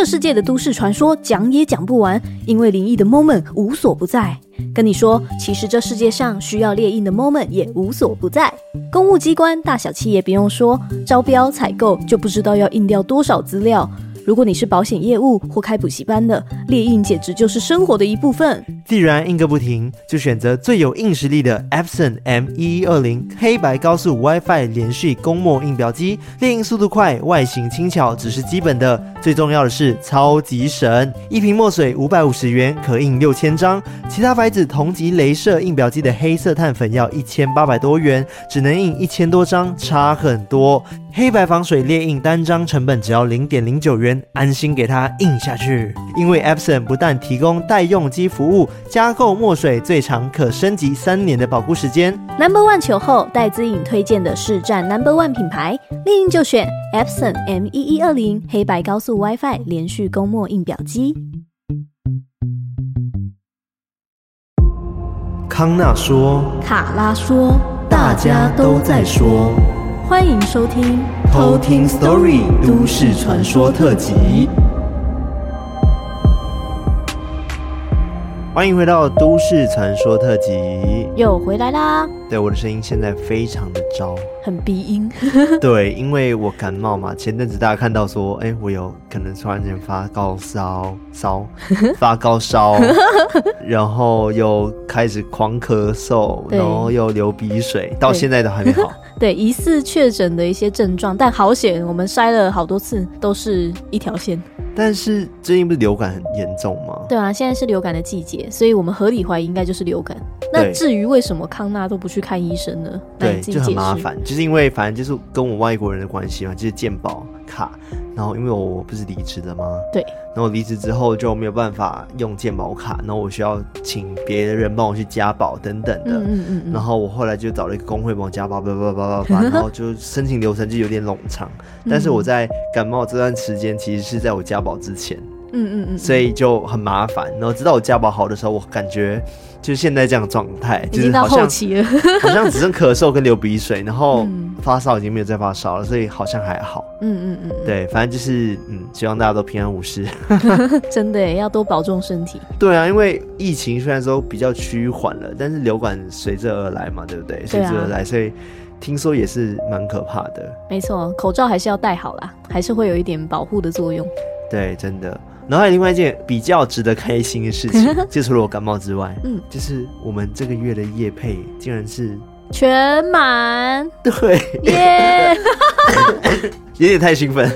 这世界的都市传说讲也讲不完，因为灵异的 moment 无所不在。跟你说，其实这世界上需要猎印的 moment 也无所不在。公务机关、大小企业不用说，招标采购就不知道要印掉多少资料。如果你是保险业务或开补习班的，猎印简直就是生活的一部分。既然印个不停，就选择最有硬实力的 Epson M 一一二零黑白高速 WiFi 连续供墨印表机，列印速度快，外形轻巧，只是基本的。最重要的是超级省，一瓶墨水五百五十元可印六千张，其他牌子同级镭射印表机的黑色碳粉要一千八百多元，只能印一千多张，差很多。黑白防水列印单张成本只要零点零九元，安心给它印下去。因为 Epson 不但提供代用机服务，加购墨水最长可升级三年的保护时间。Number One 球后戴资颖推荐的市占 Number One 品牌，另一就选 Epson M 一一二零黑白高速 WiFi 连续供墨印表机。康纳说，卡拉说，大家都在说。欢迎收听偷听 Story 都市传说特辑。欢迎回到都市传说特辑，又回来啦。对，我的声音现在非常的糟，很鼻音。对，因为我感冒嘛。前阵子大家看到说，哎，我有可能突然间发高烧，烧 发高烧，然后又开始狂咳嗽，然后又流鼻水，到现在都还没好。对，疑似确诊的一些症状，但好险，我们筛了好多次，都是一条线。但是最近不是流感很严重吗？对啊，现在是流感的季节，所以我们合理怀疑应该就是流感。那至于为什么康纳都不去看医生呢？对，就很麻烦，就是因为反正就是跟我外国人的关系嘛，就是健保卡。然后因为我不是离职了吗？对。然后离职之后就没有办法用健保卡，然后我需要请别人帮我去加保等等的。嗯嗯嗯。然后我后来就找了一个工会帮我加保，叭叭叭叭叭，然后就申请流程就有点冗长。但是我在感冒这段时间，其实是在我加保之前。嗯嗯嗯嗯。所以就很麻烦。然后直到我家宝好的时候，我感觉。就现在这样状态，就是好像到后期了 好像只剩咳嗽跟流鼻水，然后发烧已经没有再发烧了，所以好像还好。嗯嗯嗯，对，反正就是嗯，希望大家都平安无事。真的要多保重身体。对啊，因为疫情虽然说比较趋缓了，但是流感随之而来嘛，对不对？随之而来，所以听说也是蛮可怕的。没错，口罩还是要戴好啦，还是会有一点保护的作用。对，真的。然后还有另外一件比较值得开心的事情，就除了我感冒之外，嗯，就是我们这个月的夜配竟然是全满，对，耶、yeah! 有点太兴奋，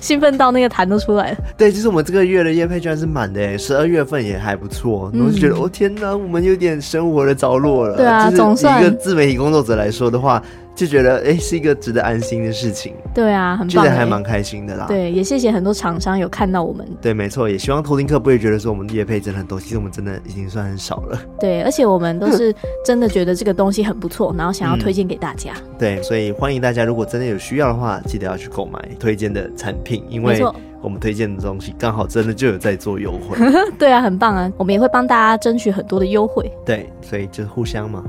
兴奋到那个痰都出来了。对，就是我们这个月的夜配居然是满的，十二月份也还不错，然后就觉得、嗯、哦天哪，我们有点生活的着落了。对啊，总算一个自媒体工作者来说的话。就觉得哎，是一个值得安心的事情。对啊，很棒，觉得还蛮开心的啦。对，也谢谢很多厂商有看到我们。对，没错，也希望偷听客不会觉得说我们业配真的很多，其实我们真的已经算很少了。对，而且我们都是真的觉得这个东西很不错，然后想要推荐给大家、嗯。对，所以欢迎大家，如果真的有需要的话，记得要去购买推荐的产品，因为。我们推荐的东西刚好真的就有在做优惠，对啊，很棒啊！我们也会帮大家争取很多的优惠，对，所以就是互相嘛，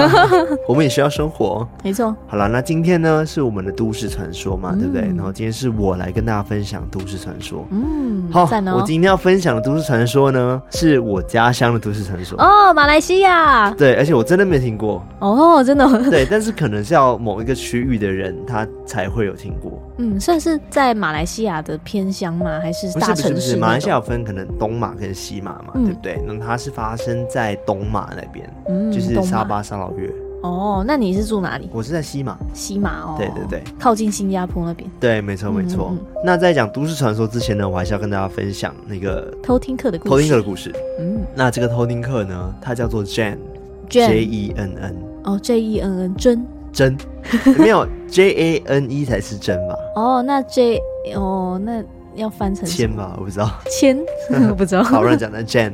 我们也需要生活，没错。好了，那今天呢是我们的都市传说嘛，嗯、对不对？然后今天是我来跟大家分享都市传说，嗯，好，哦、我今天要分享的都市传说呢是我家乡的都市传说。哦，马来西亚，对，而且我真的没听过。哦，真的，对，但是可能是要某一个区域的人他才会有听过，嗯，算是在马来西亚的偏。乡吗？还是大城市？不是不是，马来西亚有分可能东马跟西马嘛，嗯、对不对？那它是发生在东马那边，嗯，就是沙巴沙劳越。哦，那你是住哪里？我是在西马。西马哦，对对对，靠近新加坡那边。对，没错没错。嗯嗯嗯，那在讲都市传说之前呢，我还是要跟大家分享那个偷听客的故事。偷听客的故事。嗯，那这个偷听客呢，它叫做 Jen，J E N N。哦，J E N N，真真 没有 J A N E 才是真吧？哦，那 J 哦那。要翻成千吧，我不知道。千，我不知道。好乱讲的 Jan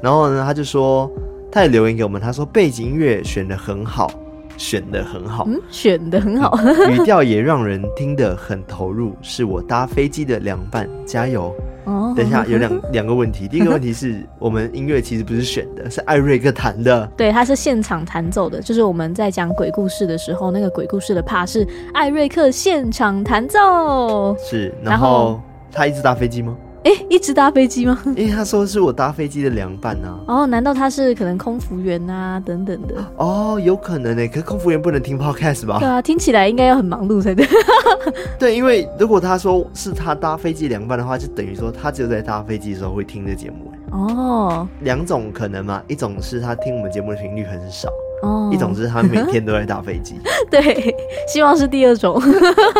然后呢，他就说，他也留言给我们，他说背景音乐选的很好，选的很好，嗯，选的很好，语调也让人听得很投入，是我搭飞机的凉拌，加油。哦，等一下，有两两个问题，第一个问题是我们音乐其实不是选的，是艾瑞克弹的，对，他是现场弹奏的，就是我们在讲鬼故事的时候，那个鬼故事的 part 是艾瑞克现场弹奏，是，然后。然后他一直搭飞机吗？哎，一直搭飞机吗？因为他说是我搭飞机的凉拌啊。哦，难道他是可能空服员啊等等的？哦，有可能呢。可是空服员不能听 podcast 吧？对啊，听起来应该要很忙碌才对。对，因为如果他说是他搭飞机凉拌的话，就等于说他只有在搭飞机的时候会听这节目。哦，两种可能嘛，一种是他听我们节目的频率很少。哦，一种是他每天都在搭飞机，对，希望是第二种。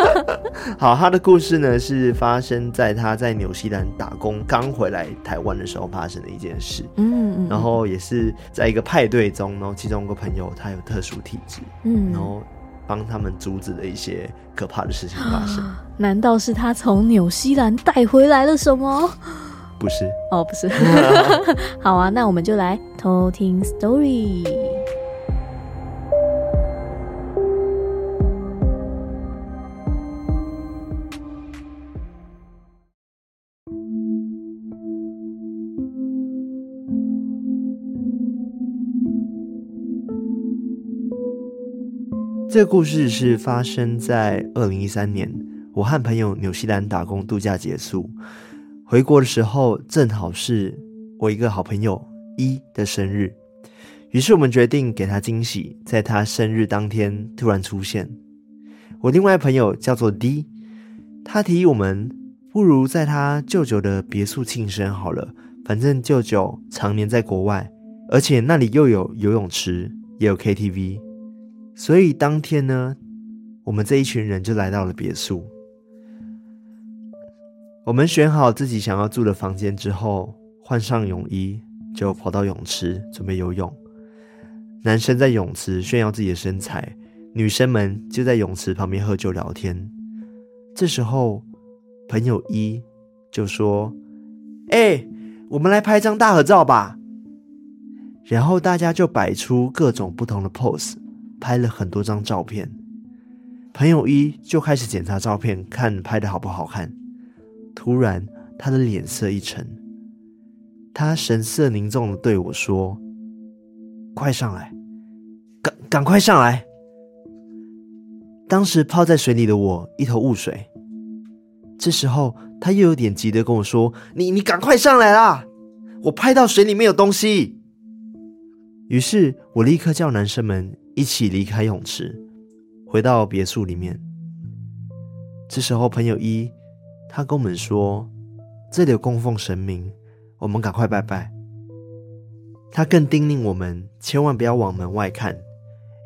好，他的故事呢是发生在他在纽西兰打工刚回来台湾的时候发生的一件事。嗯，嗯，然后也是在一个派对中，然后其中一个朋友他有特殊体质，嗯，然后帮他们阻止了一些可怕的事情发生。难道是他从纽西兰带回来了什么？不是，哦，不是。好啊，那我们就来偷听 story。这个故事是发生在二零一三年，我和朋友纽西兰打工度假结束，回国的时候正好是我一个好朋友一的生日，于是我们决定给他惊喜，在他生日当天突然出现。我另外朋友叫做 D，他提议我们不如在他舅舅的别墅庆生好了，反正舅舅常年在国外，而且那里又有游泳池，也有 KTV。所以当天呢，我们这一群人就来到了别墅。我们选好自己想要住的房间之后，换上泳衣，就跑到泳池准备游泳。男生在泳池炫耀自己的身材，女生们就在泳池旁边喝酒聊天。这时候，朋友一就说：“欸，我们来拍张大合照吧。”然后大家就摆出各种不同的 pose。拍了很多张照片，朋友一就开始检查照片，看拍的好不好看。突然，他的脸色一沉，他神色凝重的对我说：“快上来，赶赶快上来！”当时泡在水里的我一头雾水。这时候，他又有点急的跟我说：“你你赶快上来啦！我拍到水里面有东西。”于是我立刻叫男生们。一起离开泳池，回到别墅里面。这时候，朋友一他跟我们说：“这里供奉神明，我们赶快拜拜。”他更叮咛我们千万不要往门外看，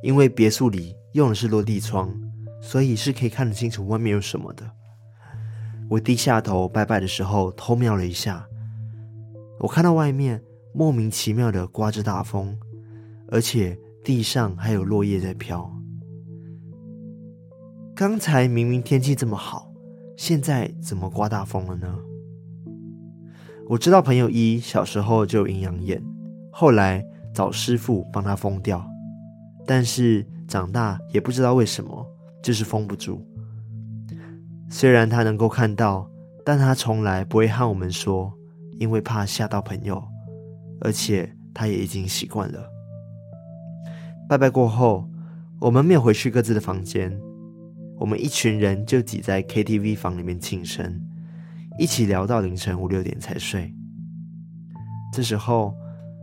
因为别墅里用的是落地窗，所以是可以看得清楚外面有什么的。我低下头拜拜的时候，偷瞄了一下，我看到外面莫名其妙的刮着大风，而且。地上还有落叶在飘。刚才明明天气这么好，现在怎么刮大风了呢？我知道朋友一小时候就有阴阳眼，后来找师傅帮他封掉，但是长大也不知道为什么就是封不住。虽然他能够看到，但他从来不会和我们说，因为怕吓到朋友，而且他也已经习惯了。拜拜过后，我们没有回去各自的房间，我们一群人就挤在 KTV 房里面庆生，一起聊到凌晨五六点才睡。这时候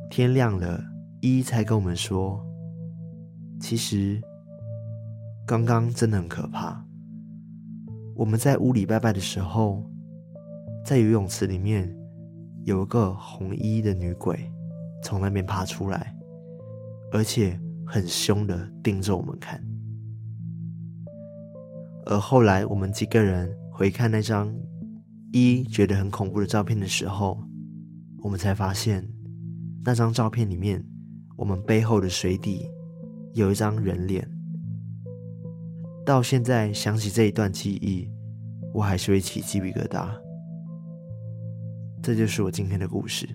天亮了，一才跟我们说，其实刚刚真的很可怕。我们在屋里拜拜的时候，在游泳池里面有一个红衣的女鬼从那边爬出来，而且。很凶的盯着我们看，而后来我们几个人回看那张一觉得很恐怖的照片的时候，我们才发现那张照片里面，我们背后的水底有一张人脸。到现在想起这一段记忆，我还是会起鸡皮疙瘩。这就是我今天的故事。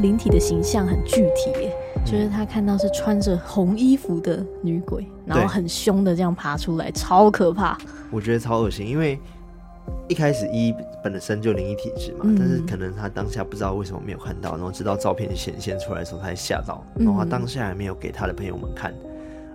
个灵体的形象很具体耶，就是他看到是穿着红衣服的女鬼，然后很凶的这样爬出来，超可怕。我觉得超恶心，因为一开始一本身就灵异体质嘛，嗯、但是可能他当下不知道为什么没有看到，然后直到照片显现出来的时候，他才吓到，然后他当下还没有给他的朋友们看，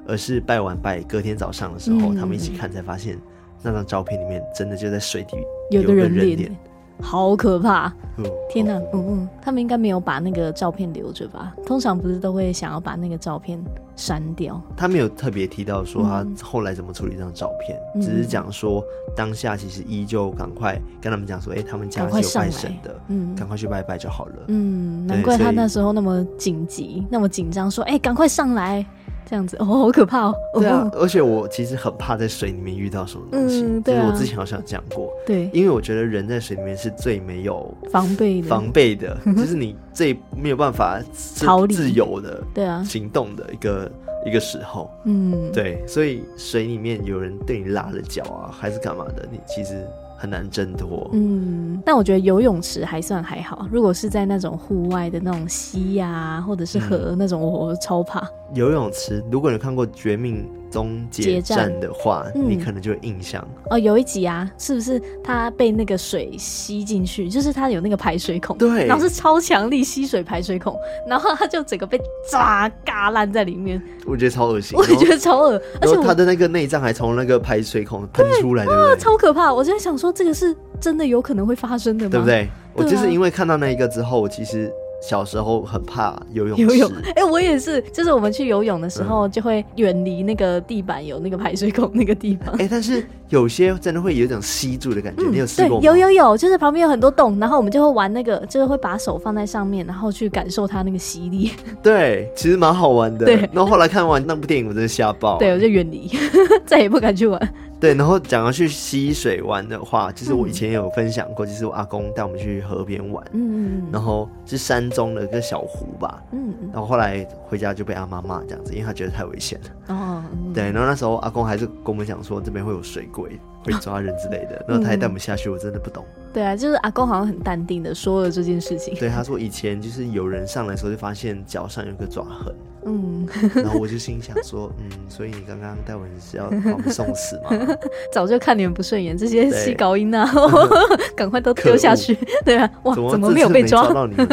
而是拜完拜，隔天早上的时候，嗯、他们一起看才发现那张照片里面真的就在水底有个人脸。好可怕！嗯、天哪，嗯嗯，他们应该没有把那个照片留着吧？通常不是都会想要把那个照片删掉？他没有特别提到说他后来怎么处理这张照片，嗯、只是讲说当下其实依旧赶快跟他们讲说，哎、欸，他们家是有拜神的，嗯，赶快去拜拜就好了。嗯，难怪他那时候那么紧急，那么紧张，说，哎、欸，赶快上来。这样子哦，好可怕哦！对啊，而且我其实很怕在水里面遇到什么东西。嗯，对啊。我之前好像讲过，对，因为我觉得人在水里面是最没有防备的，防备的，就是你最没有办法逃离自由的，对啊，行动的一个一个时候。嗯，对，所以水里面有人对你拉了脚啊，还是干嘛的，你其实。很难挣脱。嗯，但我觉得游泳池还算还好。如果是在那种户外的那种溪呀、啊，或者是河、嗯、那种，我超怕。游泳池，如果你看过《绝命终结站》的话，嗯、你可能就有印象。哦，有一集啊，是不是他被那个水吸进去？就是他有那个排水孔，对，然后是超强力吸水排水孔，然后他就整个被炸嘎烂在里面。我觉得超恶心，我也觉得超恶，而且他的那个内脏还从那个排水孔喷出来，对，对不对？超可怕！我就在想说，这个是真的有可能会发生的吗？对不对？我就是因为看到那一个之后，我其实。小时候很怕游泳，游泳，哎、欸，我也是，就是我们去游泳的时候，就会远离那个地板有那个排水孔那个地方。哎、欸，但是有些真的会有一种吸住的感觉，嗯、你有试过有有有，就是旁边有很多洞，然后我们就会玩那个，就是会把手放在上面，然后去感受它那个吸力。对，其实蛮好玩的。对，然后后来看完那部电影，我真的吓爆。对，我就远离，再也不敢去玩。对，然后讲要去溪水玩的话，其实我以前也有分享过，就是我阿公带我们去河边玩，嗯，然后是山中的一个小湖吧，嗯，然后后来回家就被阿妈骂这样子，因为他觉得太危险了，哦，对，然后那时候阿公还是跟我们讲说这边会有水鬼，会抓人之类的，然后他还带我们下去，我真的不懂。对啊，就是阿公好像很淡定的说了这件事情。对，他说以前就是有人上来的时候就发现脚上有个爪痕。嗯，然后我就心想说，嗯，所以你刚刚带我们是要把我们送死吗？早就看你们不顺眼，这些西高音啊，赶快都丢下去。对啊，哇，怎么没有被抓？到你们？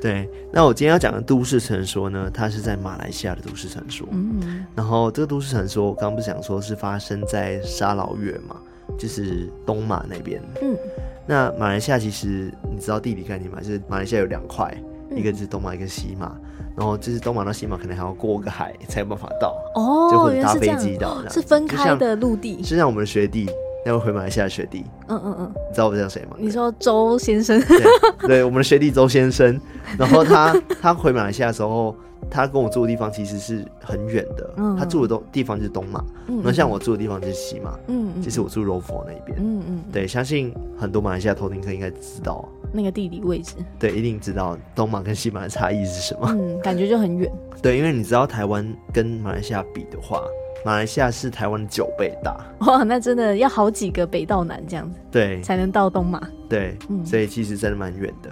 对，那我今天要讲的都市传说呢，它是在马来西亚的都市传说。嗯，然后这个都市传说，我刚刚不是讲说是发生在沙劳越嘛，就是东马那边。嗯，那马来西亚其实你知道地理概念吗？就是马来西亚有两块，一个是东马，一个西马。然后就是东马到西马，可能还要过个海才有办法到哦，就会搭飞机到，是分开的陆地。就像我们的学弟，要回马来西亚的学弟，嗯嗯嗯，你知道我叫谁吗？你说周先生，对，对，我们的学弟周先生。然后他 他回马来西亚的时候，他跟我住的地方其实是很远的，嗯他住的东地方就是东马，那像我住的地方就是西马，嗯嗯，其实我住柔佛那边，嗯嗯，对，相信很多马来西亚偷听客应该知道。那个地理位置，对，一定知道东马跟西马的差异是什么。嗯，感觉就很远。对，因为你知道台湾跟马来西亚比的话，马来西亚是台湾的九倍大。哇，那真的要好几个北到南这样子，对，才能到东马。对，嗯，所以其实真的蛮远的。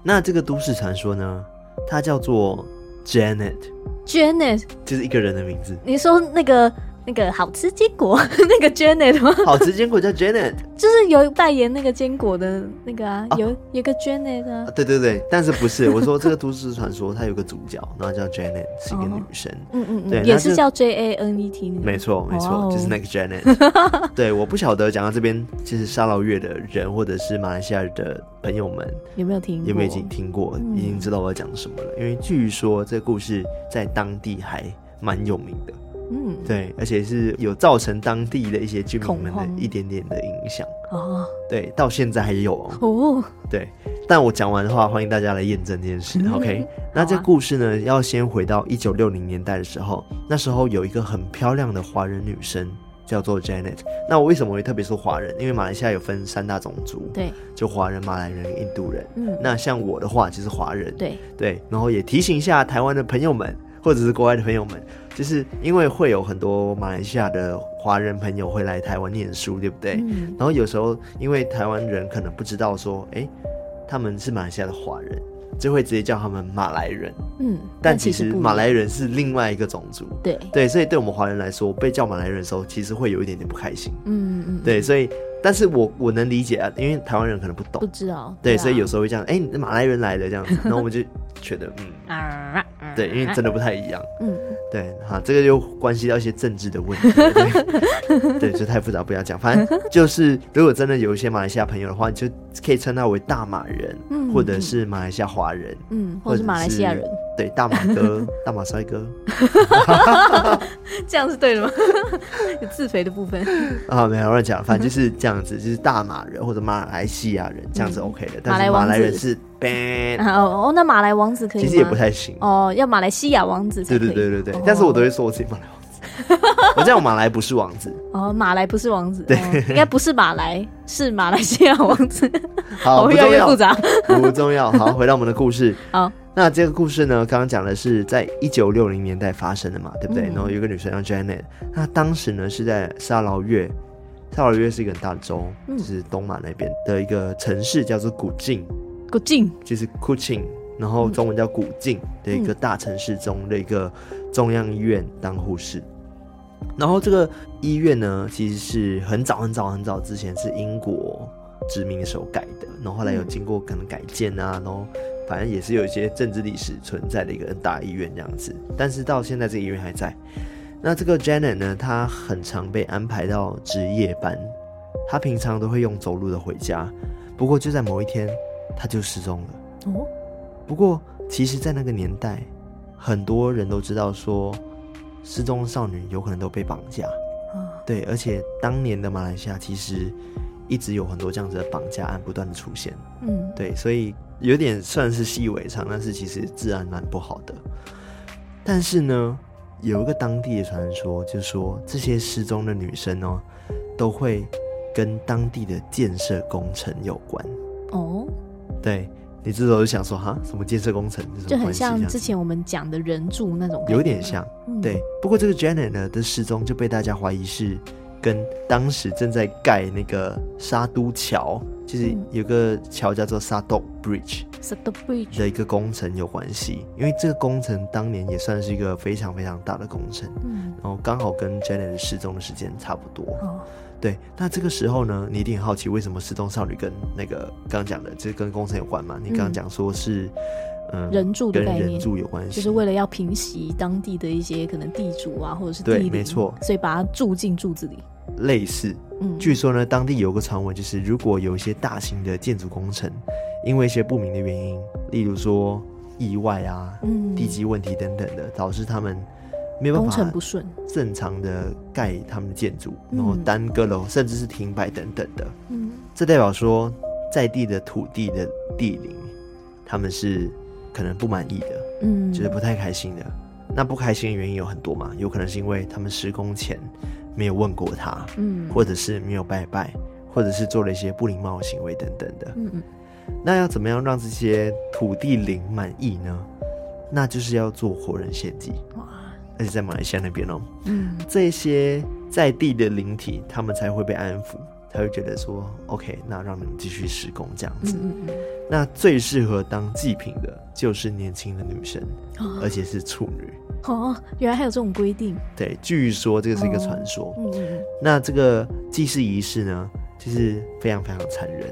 那这个都市传说呢，它叫做 Janet，Janet 就是一个人的名字。你说那个？那个好吃坚果，那个 Janet 吗？好吃坚果叫 Janet，就是有代言那个坚果的那个啊，有有个 Janet 啊。对对对，但是不是？我说这个都市传说，它有个主角，然后叫 Janet，是一个女生。嗯嗯嗯，对，也是叫 J A N E T。没错没错，就是那个 Janet。对，我不晓得讲到这边，就是沙劳越的人或者是马来西亚的朋友们有没有听？有没有已经听过？已经知道我要讲什么了？因为据说这个故事在当地还蛮有名的。嗯，对，而且是有造成当地的一些居民们的一点点的影响哦。对，到现在还有哦。哦，对，但我讲完的话，欢迎大家来验证这件事。嗯、OK，那这故事呢，啊、要先回到一九六零年代的时候，那时候有一个很漂亮的华人女生叫做 Janet。那我为什么会特别说华人？因为马来西亚有分三大种族，对，就华人、马来人、印度人。嗯，那像我的话就是华人。对对，然后也提醒一下台湾的朋友们，或者是国外的朋友们。就是因为会有很多马来西亚的华人朋友会来台湾念书，对不对？嗯。然后有时候因为台湾人可能不知道说，哎，他们是马来西亚的华人，就会直接叫他们马来人。嗯，但其实马来人是另外一个种族。对对，所以对我们华人来说，被叫马来人的时候，其实会有一点点不开心。嗯嗯，对，所以。但是我我能理解啊，因为台湾人可能不懂，不知道，对，对啊、所以有时候会这样，哎、欸，马来人来了这样子，然后我们就觉得，嗯，对，因为真的不太一样，嗯，对，哈，这个又关系到一些政治的问题，对，对，就太复杂，不要讲，反正就是，如果真的有一些马来西亚朋友的话，你就可以称他为大马人，嗯，或者是马来西亚华人，嗯，或者是马来西亚人。对，大马哥，大马帅哥，这样是对的吗？有自肥的部分啊，没有乱讲，反正就是这样子，就是大马人或者马来西亚人这样子 OK 的，但是马来人是 ban 哦哦，那马来王子可以？其实也不太行哦，要马来西亚王子。对对对对对，但是我都会说我自己马来王子，我这样马来不是王子哦，马来不是王子，对，应该不是马来，是马来西亚王子。好，越来越复杂，不重要。好，回到我们的故事。好。那这个故事呢，刚刚讲的是在一九六零年代发生的嘛，对不对？嗯、然后有一个女生叫 Janet，那当时呢是在沙劳越，沙劳越是一个很大的州，嗯、就是东马那边的一个城市，叫做古晋，古晋就是 Kuching，然后中文叫古晋的一个大城市中的一个中央医院当护士。然后这个医院呢，其实是很早很早很早之前是英国殖民的时候盖的，然后后来有经过可能改建啊，然后。反正也是有一些政治历史存在的一个大医院这样子，但是到现在这个医院还在。那这个 Janet 呢，她很常被安排到值夜班，她平常都会用走路的回家。不过就在某一天，她就失踪了。哦。不过其实，在那个年代，很多人都知道说，失踪少女有可能都被绑架。对，而且当年的马来西亚其实一直有很多这样子的绑架案不断的出现。嗯。对，所以。有点算是习以为常，但是其实治安蛮不好的。但是呢，有一个当地的传说，就是说这些失踪的女生哦，都会跟当地的建设工程有关。哦，对，你这时候就想说哈，什么建设工程？就很像之前我们讲的人柱那种，有点像。嗯、对，不过这个 Janet 呢的失踪就被大家怀疑是跟当时正在盖那个沙都桥。就是有个桥叫做 Sado Bridge，Sado Bridge 的一个工程有关系，因为这个工程当年也算是一个非常非常大的工程，嗯，然后刚好跟 Janet 失踪的时间差不多，哦，对，那这个时候呢，你一定很好奇为什么失踪少女跟那个刚刚讲的，这跟工程有关嘛？你刚刚讲说是，嗯，人住的概念，跟人住有关系，就是为了要平息当地的一些可能地主啊，或者是地对，没错，所以把它住进柱子里。类似，嗯，据说呢，当地有个传闻，就是如果有一些大型的建筑工程，因为一些不明的原因，例如说意外啊、嗯、地基问题等等的，导致他们没有办法工程不顺，正常的盖他们的建筑，然后耽搁了，甚至是停摆等等的。嗯，这代表说在地的土地的地灵，他们是可能不满意的，嗯，就是不太开心的。那不开心的原因有很多嘛，有可能是因为他们施工前。没有问过他，嗯，或者是没有拜拜，或者是做了一些不礼貌的行为等等的，嗯嗯。那要怎么样让这些土地灵满意呢？那就是要做活人献祭，哇！而且在马来西亚那边哦，嗯，这些在地的灵体，他们才会被安抚，才会觉得说，OK，那让你们继续施工这样子。嗯嗯。那最适合当祭品的就是年轻的女生，哦，而且是处女。哦，原来还有这种规定。对，据说这个是一个传说。那这个祭祀仪式呢，就是非常非常残忍。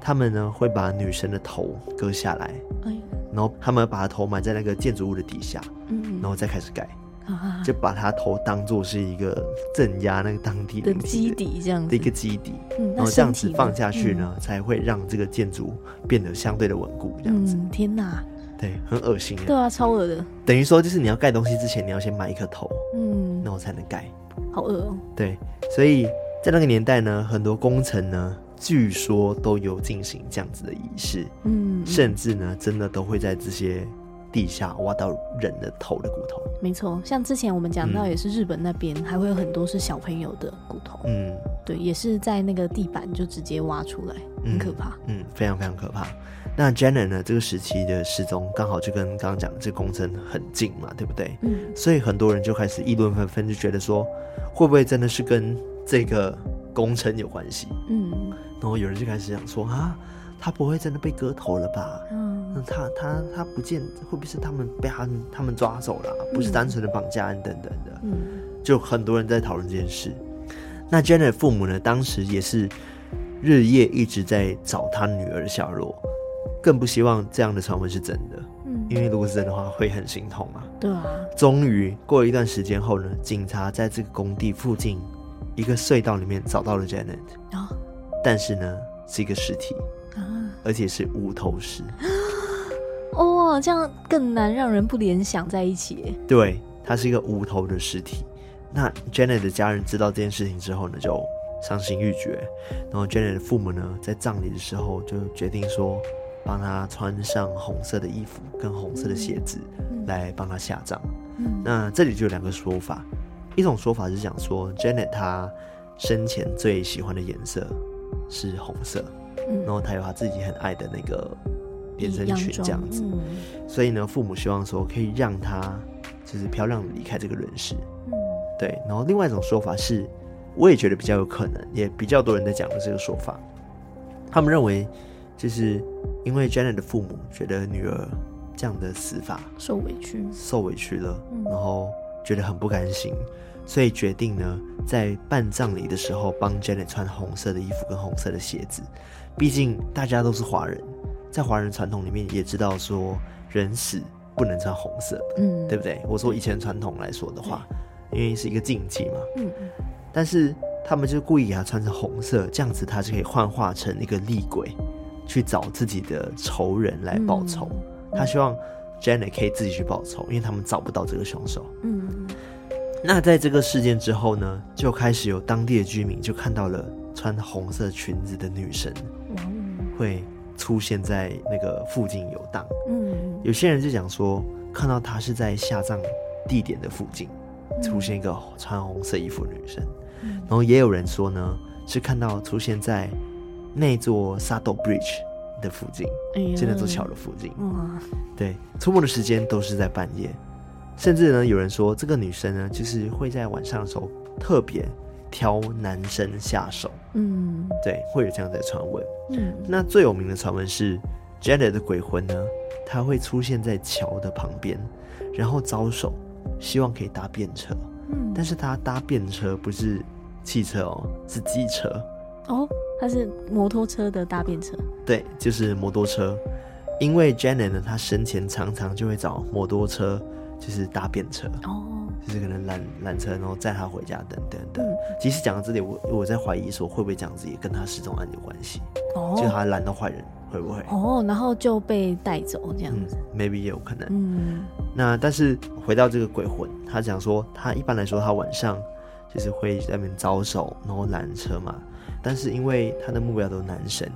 他们呢会把女生的头割下来，哎，然后他们把她头埋在那个建筑物的底下，嗯，然后再开始盖，啊，就把他头当做是一个镇压那个当地的基底这样子的一个基底，嗯，然后这样子放下去呢，嗯、才会让这个建筑变得相对的稳固。这样子，嗯、天哪！对，很恶心。对啊，超恶的。等于说，就是你要盖东西之前，你要先埋一颗头，嗯，那我才能盖。好恶哦。对，所以在那个年代呢，很多工程呢，据说都有进行这样子的仪式，嗯，甚至呢，真的都会在这些地下挖到人的头的骨头。没错，像之前我们讲到，也是日本那边、嗯、还会有很多是小朋友的骨头，嗯，对，也是在那个地板就直接挖出来，很可怕，嗯，嗯，非常非常可怕。那 Janet 呢？这个时期的失踪刚好就跟刚刚讲的这个工程很近嘛，对不对？嗯。所以很多人就开始议论纷纷，就觉得说，会不会真的是跟这个工程有关系？嗯。然后有人就开始想说啊，他不会真的被割头了吧？嗯。那他他他不见，会不会是他们被他们他们抓走了？不是单纯的绑架案等等的。嗯，就很多人在讨论这件事。那 Janet 的父母呢，当时也是日夜一直在找他女儿的下落，更不希望这样的传闻是真的。嗯，因为如果是真的话，会很心痛啊。对啊。终于过了一段时间后呢，警察在这个工地附近一个隧道里面找到了 Janet。哦。但是呢，是一个尸体。啊。而且是无头尸。哦，这样更难让人不联想在一起。对，它是一个无头的尸体。那 Janet 的家人知道这件事情之后呢，就伤心欲绝。然后 Janet 的父母呢，在葬礼的时候就决定说，帮他穿上红色的衣服跟红色的鞋子，来帮他下葬。嗯，那这里就有两个说法，一种说法是讲说 Janet 她生前最喜欢的颜色是红色，然后她有她自己很爱的那个连身裙这样子，所以呢，父母希望说可以让她就是漂亮的离开这个人世。对，然后另外一种说法是，我也觉得比较有可能，也比较多人在讲的这个说法。他们认为，就是因为 Janet 的父母觉得女儿这样的死法受委屈，受委屈了，然后觉得很不甘心，所以决定呢，在办葬礼的时候帮 Janet 穿红色的衣服跟红色的鞋子。毕竟大家都是华人，在华人传统里面也知道说，人死不能穿红色的，嗯，对不对？我说以前传统来说的话。因为是一个禁忌嘛，嗯，但是他们就故意给他穿成红色，这样子他就可以幻化成一个厉鬼，去找自己的仇人来报仇。他希望 Janet 可以自己去报仇，因为他们找不到这个凶手。嗯，那在这个事件之后呢，就开始有当地的居民就看到了穿红色裙子的女神，会出现在那个附近游荡。嗯，有些人就讲说，看到她是在下葬地点的附近。出现一个穿红色衣服的女生，然后也有人说呢，是看到出现在那座 Saddle Bridge 的附近，就那座桥的附近。哇对，出没的时间都是在半夜，甚至呢，有人说这个女生呢，就是会在晚上的时候特别挑男生下手。嗯，对，会有这样的传闻。嗯，那最有名的传闻是 Janet 的鬼魂呢，他会出现在桥的旁边，然后招手。希望可以搭便车，嗯，但是他搭便车不是汽车哦，是机车。哦，他是摩托车的搭便车，对，就是摩托车，因为 Janet 呢，他生前常常就会找摩托车，就是搭便车哦，就是可能拦拦车，然后载他回家等等的。嗯，其实讲到这里，我我在怀疑说，会不会这样子也跟他失踪案有关系？哦，就他拦到坏人。会不会哦？然后就被带走这样子，嗯，maybe 也有可能。嗯，那但是回到这个鬼魂，他讲说，他一般来说他晚上就是会在那边招手，然后拦车嘛。但是因为他的目标都是男生，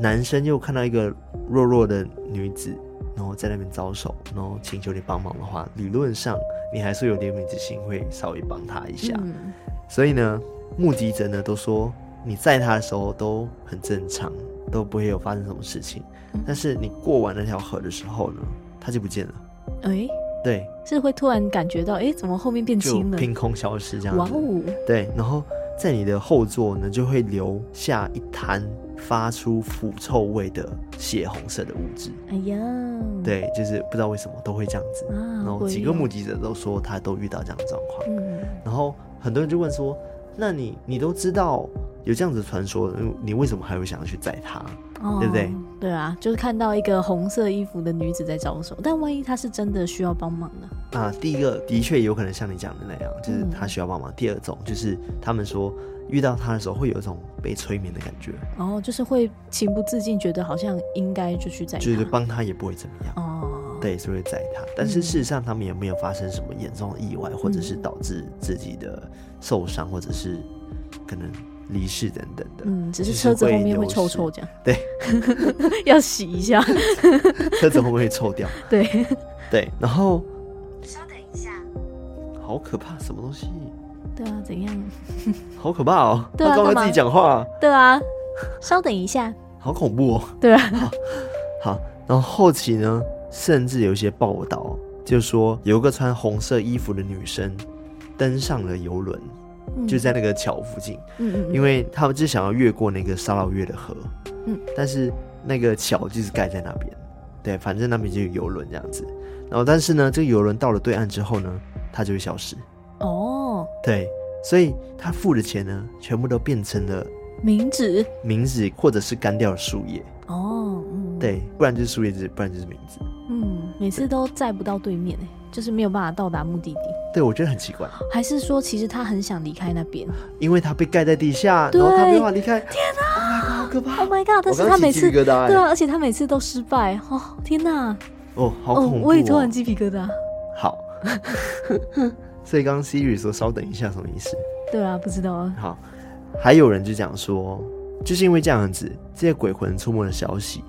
男生又看到一个弱弱的女子，然后在那边招手，然后请求你帮忙的话，理论上你还是有怜悯之心，会稍微帮他一下。嗯，所以呢，目击者呢都说，你在他的时候都很正常。都不会有发生什么事情，嗯、但是你过完那条河的时候呢，他就不见了。哎、欸，对，是会突然感觉到，哎、欸，怎么后面变轻了？凭空消失这样子。哇哦！对，然后在你的后座呢，就会留下一滩发出腐臭味的血红色的物质。哎呀，对，就是不知道为什么都会这样子。啊、然后几个目击者都说他都遇到这样的状况。嗯，然后很多人就问说，那你你都知道？有这样子传说，你为什么还会想要去载他？哦、对不对？对啊，就是看到一个红色衣服的女子在招手，但万一她是真的需要帮忙呢？啊，第一个的确有可能像你讲的那样，就是她需要帮忙。嗯、第二种就是他们说遇到他的时候会有一种被催眠的感觉，哦，就是会情不自禁觉得好像应该就去宰他，就是帮他也不会怎么样。哦，对，是会宰他，但是事实上他们也没有发生什么严重的意外，嗯、或者是导致自己的受伤，或者是可能。离世等等的，嗯，只是车子后面会臭臭这样，对，要洗一下，车子会不会臭掉？对，对，然后稍等一下，好可怕，什么东西？对啊，怎样？好可怕哦！对啊，他刚刚自己讲话，对啊，稍等一下，好恐怖哦！对啊，好，好，然后后期呢，甚至有一些报道，就说有一个穿红色衣服的女生登上了游轮。就在那个桥附近，嗯嗯，因为他们就想要越过那个沙捞越的河，嗯，但是那个桥就是盖在那边，对，反正那边就有游轮这样子。然后，但是呢，这个游轮到了对岸之后呢，它就会消失。哦，对，所以他付的钱呢，全部都变成了冥纸，冥纸或者是干掉的树叶。哦，嗯，对，不然就是树叶子，不然就是冥纸。嗯，每次都载不到对面，就是没有办法到达目的地。对，我觉得很奇怪。还是说，其实他很想离开那边，因为他被盖在地下，然后他没办法离开。天哪，好可怕！Oh my god！但是他每次，对啊，而且他每次都失败。哦，天哪！哦，好恐怖！我也突然鸡皮疙瘩。好。所以刚刚 Siri 说“稍等一下”什么意思？对啊，不知道啊。好，还有人就讲说，就是因为这样子，这些鬼魂出没的消息，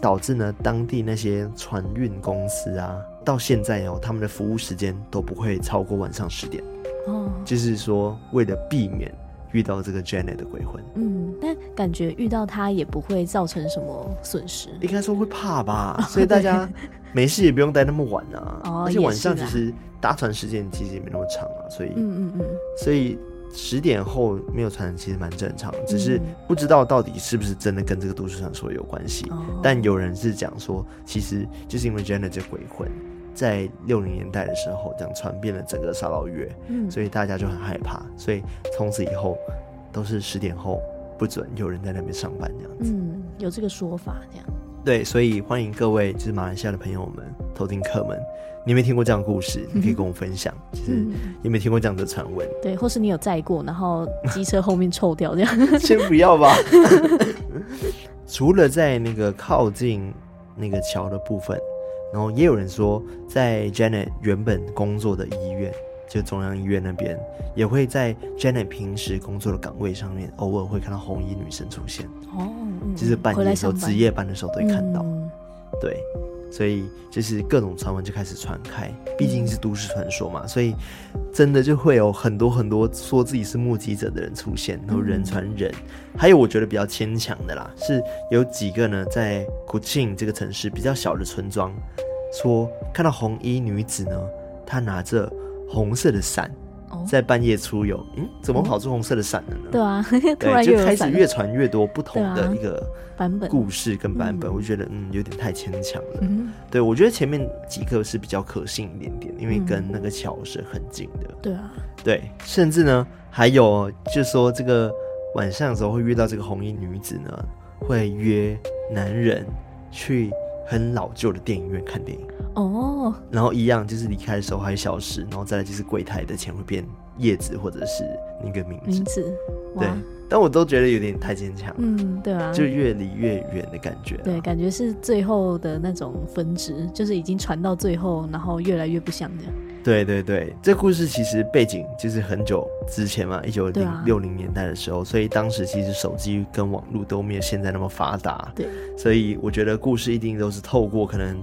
导致呢当地那些船运公司啊，到现在哦，他们的服务时间都不会超过晚上十点。哦，就是说为了避免遇到这个 Janet 的鬼魂。嗯，但感觉遇到他也不会造成什么损失。应该说会怕吧，所以大家没事也不用待那么晚啊。哦，而且晚上其实。搭船时间其实也没那么长啊，所以，嗯嗯嗯，所以十点后没有传染其实蛮正常，只是不知道到底是不是真的跟这个都市传说有关系。嗯、但有人是讲说，其实就是因为 Jenna 这鬼魂在六零年代的时候这样传遍了整个沙捞越，嗯，所以大家就很害怕，所以从此以后都是十点后不准有人在那边上班这样子。嗯，有这个说法这样。对，所以欢迎各位就是马来西亚的朋友们、偷听客们。你有没有听过这样的故事？你可以跟我分享。其实有没有听过这样的传闻？对，或是你有载过，然后机车后面 臭掉这样？先不要吧。除了在那个靠近那个桥的部分，然后也有人说，在 Janet 原本工作的医院，就中央医院那边，也会在 Janet 平时工作的岗位上面，偶尔会看到红衣女生出现。哦，嗯、就是半夜的时候值夜班的时候都会看到。嗯、对。所以就是各种传闻就开始传开，毕竟是都市传说嘛，所以真的就会有很多很多说自己是目击者的人出现，然后人传人。还有我觉得比较牵强的啦，是有几个呢，在古晋这个城市比较小的村庄，说看到红衣女子呢，她拿着红色的伞。在半夜出游，嗯，怎么跑出红色的伞了呢？对啊，突然就开始越传越多不同的一个版本故事跟版本，我觉得嗯有点太牵强了。嗯对，我觉得前面几个是比较可信一点点，因为跟那个桥是很近的。对啊，对，甚至呢还有就是说这个晚上的时候会遇到这个红衣女子呢，会约男人去很老旧的电影院看电影。哦，然后一样就是离开的时候还消失，然后再来就是柜台的钱会变叶子或者是那个名字，名字，对，但我都觉得有点太坚强，嗯，对啊，就越离越远的感觉，对，感觉是最后的那种分支，就是已经传到最后，然后越来越不像这样。对对对，这故事其实背景就是很久之前嘛，一九六零年代的时候，啊、所以当时其实手机跟网络都没有现在那么发达，对，所以我觉得故事一定都是透过可能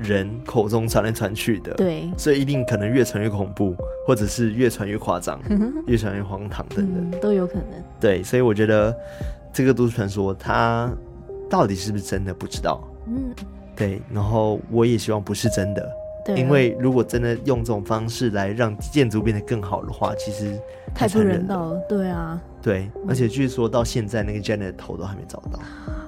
人口中传来传去的，对，所以一定可能越传越恐怖，或者是越传越夸张，越传越荒唐等等、嗯，都有可能。对，所以我觉得这个都市传说它到底是不是真的不知道，嗯，对，然后我也希望不是真的。因为如果真的用这种方式来让建筑变得更好的话，其实太不人道了。对啊，对，而且据说到现在那个 Janet 的头都还没找到。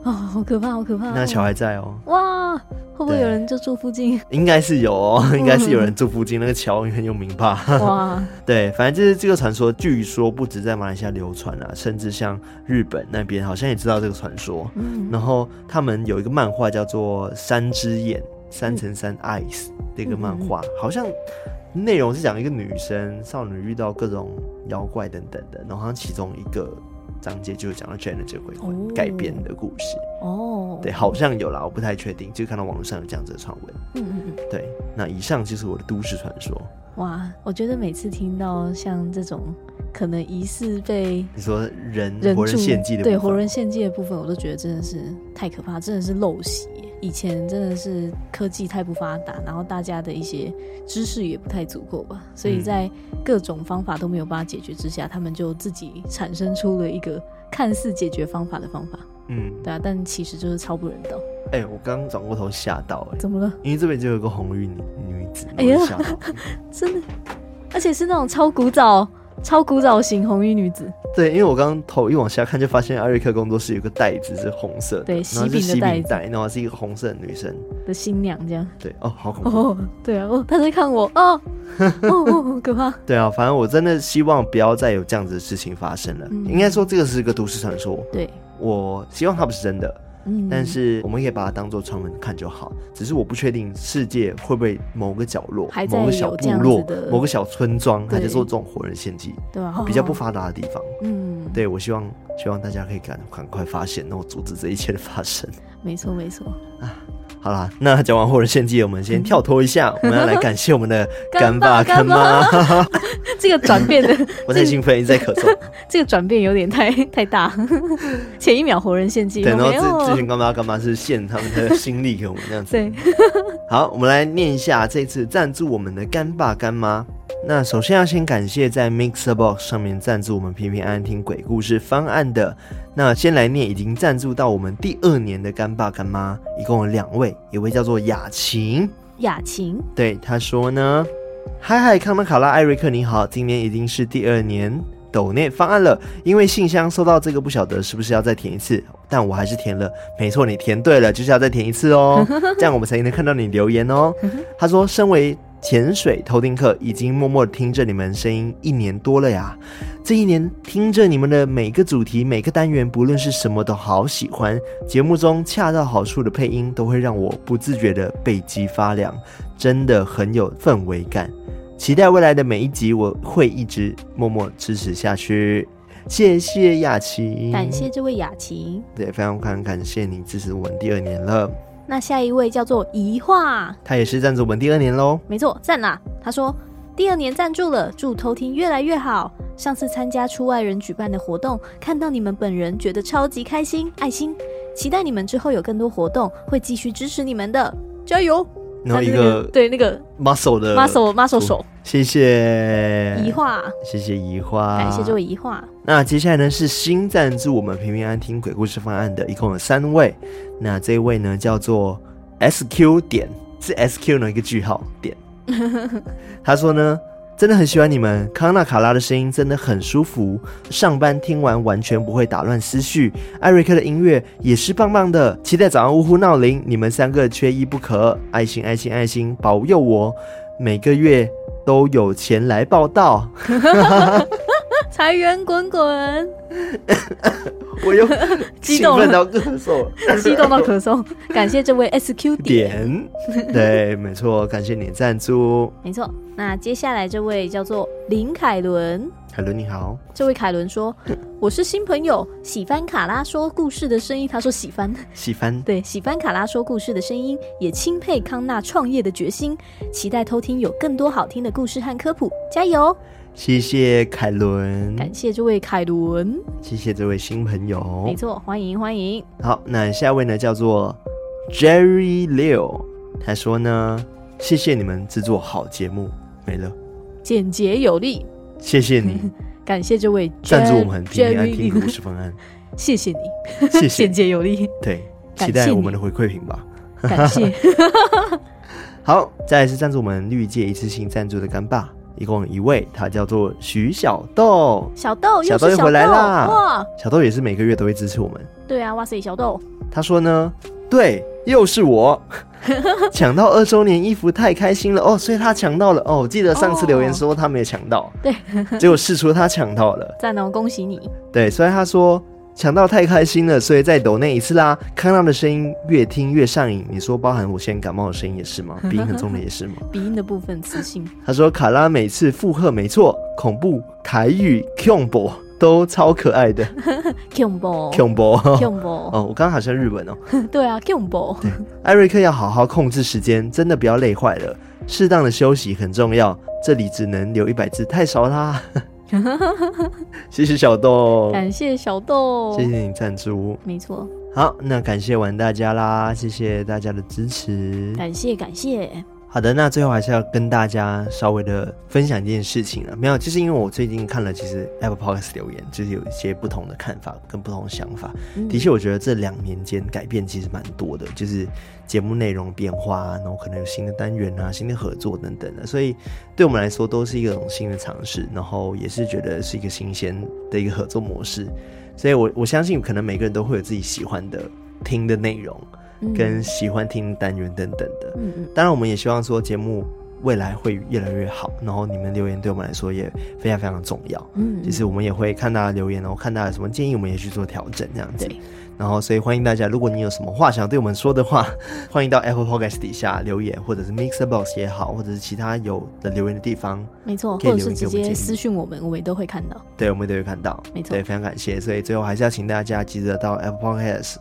哦，好可怕，好可怕！那桥还在哦。哇，会不会有人就住附近？应该是有哦，应该是有人住附近。那个桥很有名吧？哇，对，反正就是这个传说，据说不止在马来西亚流传啊，甚至像日本那边好像也知道这个传说。嗯，然后他们有一个漫画叫做《三只眼》。三乘三 Eyes 这个漫画，嗯、好像内容是讲一个女生少女遇到各种妖怪等等的，然后好像其中一个章节就是讲到 Janet 这鬼魂改编的故事。哦，对，好像有啦，我不太确定，就看到网络上有这样子的传闻。嗯嗯嗯，对，那以上就是我的都市传说。哇，我觉得每次听到像这种可能疑似被你说人活人献祭的对活人献祭的部分，我都觉得真的是太可怕，真的是陋习。以前真的是科技太不发达，然后大家的一些知识也不太足够吧，所以在各种方法都没有办法解决之下，他们就自己产生出了一个看似解决方法的方法。嗯，对啊，但其实就是超不人道。哎、欸，我刚转过头吓到、欸，哎，怎么了？因为这边就有一个红衣女女子，哎呀，真的，而且是那种超古早。超古早型红衣女子。对，因为我刚刚头一往下看，就发现艾瑞克工作室有个袋子是红色的，对，喜饼的袋，然后是一个红色的女生的新娘这样。对，哦，好恐怖。哦，对啊，哦，他在看我，哦，哦，哦，可怕。对啊，反正我真的希望不要再有这样子的事情发生了。嗯、应该说这个是一个都市传说。对，我希望它不是真的。但是我们可以把它当做传闻看就好，只是我不确定世界会不会某个角落、某个小部落、某个小村庄还在做这种活人献祭，对吧？比较不发达的地方，嗯，对，我希望希望大家可以赶赶快发现，然后阻止这一切的发生。没错，没错。啊。好啦，那讲完活人献祭，我们先跳脱一下，我们要来感谢我们的干爸干妈。这个转变的，我在兴奋，一直在咳嗽。这个转变有点太太大。前一秒活人献祭，对，然后这这群干爸干妈是献他们的心力给我们这样子。对，好，我们来念一下这次赞助我们的干爸干妈。那首先要先感谢在 MixerBox 上面赞助我们平平安安听鬼故事方案的。那先来念已经赞助到我们第二年的干爸干妈，一共有两位，一位叫做雅琴。雅琴，对，他说呢，嗨嗨，康纳卡拉艾瑞克你好，今年已经是第二年抖内方案了，因为信箱收到这个不晓得是不是要再填一次，但我还是填了。没错，你填对了，就是要再填一次哦，这样我们才能看到你留言哦。他说，身为潜水偷听客已经默默听着你们声音一年多了呀，这一年听着你们的每个主题、每个单元，不论是什么都好喜欢。节目中恰到好处的配音都会让我不自觉的背脊发凉，真的很有氛围感。期待未来的每一集，我会一直默默支持下去。谢谢雅琪，感谢这位雅琪，对，非常非常感谢你支持我们第二年了。那下一位叫做怡化，他也是赞助我们第二年喽。没错，赞啦！他说第二年赞助了，祝偷听越来越好。上次参加出外人举办的活动，看到你们本人，觉得超级开心，爱心。期待你们之后有更多活动，会继续支持你们的，加油！然后一个对那个 muscle 的 muscle muscle 手，谢谢怡化，谢谢怡化，感谢这位怡化。那接下来呢是新赞助我们平平安安听鬼故事方案的，一共有三位。那这一位呢叫做 S Q 点，是 S Q 呢一个句号点。他说呢。真的很喜欢你们，康纳卡拉的声音真的很舒服，上班听完完全不会打乱思绪。艾瑞克的音乐也是棒棒的，期待早上呜呼闹铃，你们三个缺一不可。爱心爱心爱心，保佑我每个月都有钱来报道。财源滚滚，我又 激动到咳嗽，激动到咳嗽。感谢这位 SQ 点，对，没错，感谢你的赞助，没错。那接下来这位叫做林凯伦，凯伦你好。这位凯伦说：“我是新朋友，喜欢卡拉说故事的声音。”他说喜欢喜欢，对，喜欢卡拉说故事的声音，也钦佩康纳创业的决心，期待偷听有更多好听的故事和科普，加油！谢谢凯伦，感谢这位凯伦，谢谢这位新朋友，没错，欢迎欢迎。好，那下一位呢叫做 Jerry Liu，他说呢，谢谢你们制作好节目，没了，简洁有力，谢谢你，感谢这位赞助我们平平安平故事方案，谢谢你，谢谢。简洁有力，对，期待我们的回馈品吧，感谢。好，再来是赞助我们绿界一次性赞助的干爸。一共有一位，他叫做徐小豆。小豆，小豆又回来啦！哇，小豆也是每个月都会支持我们。对啊，哇塞，小豆。他说呢，对，又是我 抢到二周年衣服，太开心了哦！所以他抢到了哦。我记得上次留言说他没有抢到，对，结果试出他抢到了，赞哦，恭喜你。对，所以他说。抢到太开心了，所以再抖那一次啦。康纳的声音越听越上瘾，你说包含我现在感冒的声音也是吗？鼻音很重的也是吗？鼻音的部分磁性。他说 卡拉每次附和没错，恐怖台语 combo 都超可爱的 combo combo combo 哦，我刚刚好像日文哦。对啊 combo 艾瑞克要好好控制时间，真的不要累坏了，适当的休息很重要。这里只能留一百字，太少啦。谢谢小豆，感谢小豆，谢谢你赞助，没错。好，那感谢完大家啦，谢谢大家的支持，感谢感谢。好的，那最后还是要跟大家稍微的分享一件事情了。没有，就是因为我最近看了，其实 Apple Podcast 留言，就是有一些不同的看法跟不同的想法。嗯、的确，我觉得这两年间改变其实蛮多的，就是节目内容变化啊，然后可能有新的单元啊、新的合作等等的，所以对我们来说都是一个种新的尝试，然后也是觉得是一个新鲜的一个合作模式。所以我我相信，可能每个人都会有自己喜欢的听的内容。跟喜欢听单元等等的，嗯嗯，当然我们也希望说节目未来会越来越好，然后你们留言对我们来说也非常非常重要，嗯，其实我们也会看大家留言，然后看大家有什么建议，我们也去做调整这样子。然后，所以欢迎大家，如果你有什么话想对我们说的话，欢迎到 Apple Podcast 底下留言，或者是 Mixer Box 也好，或者是其他有的留言的地方，没错，或者是直接私讯我们，我们也都会看到。对，我们都会看到，没错，对，非常感谢。所以最后还是要请大家记得到 Apple Podcast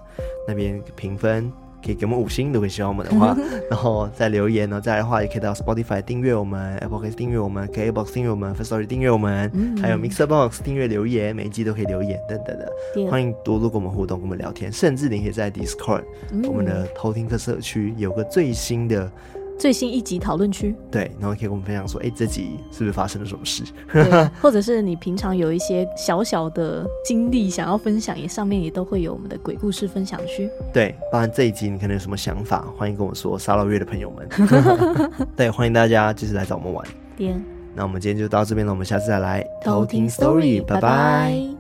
那边评分。可以给我们五星，如果喜欢我们的话，然后再留言呢。再来的话，也可以到 Spotify 订阅我们，Apple Podcast 订阅我们，KKBOX 订阅我们，Firstory 订阅我们，嗯、还有 Mixer Box 订阅留言，每一集都可以留言等等的。欢迎多多跟我们互动，跟我们聊天，甚至你可以在 Discord、嗯、我们的偷听客社区有个最新的。最新一集讨论区，对，然后可以跟我们分享说，哎，这集是不是发生了什么事？或者是你平常有一些小小的经历想要分享，也上面也都会有我们的鬼故事分享区。对，当然这一集你可能有什么想法，欢迎跟我说。沙捞越的朋友们，对，欢迎大家就是来找我们玩。点，那我们今天就到这边了，我们下次再来偷听 story，拜拜。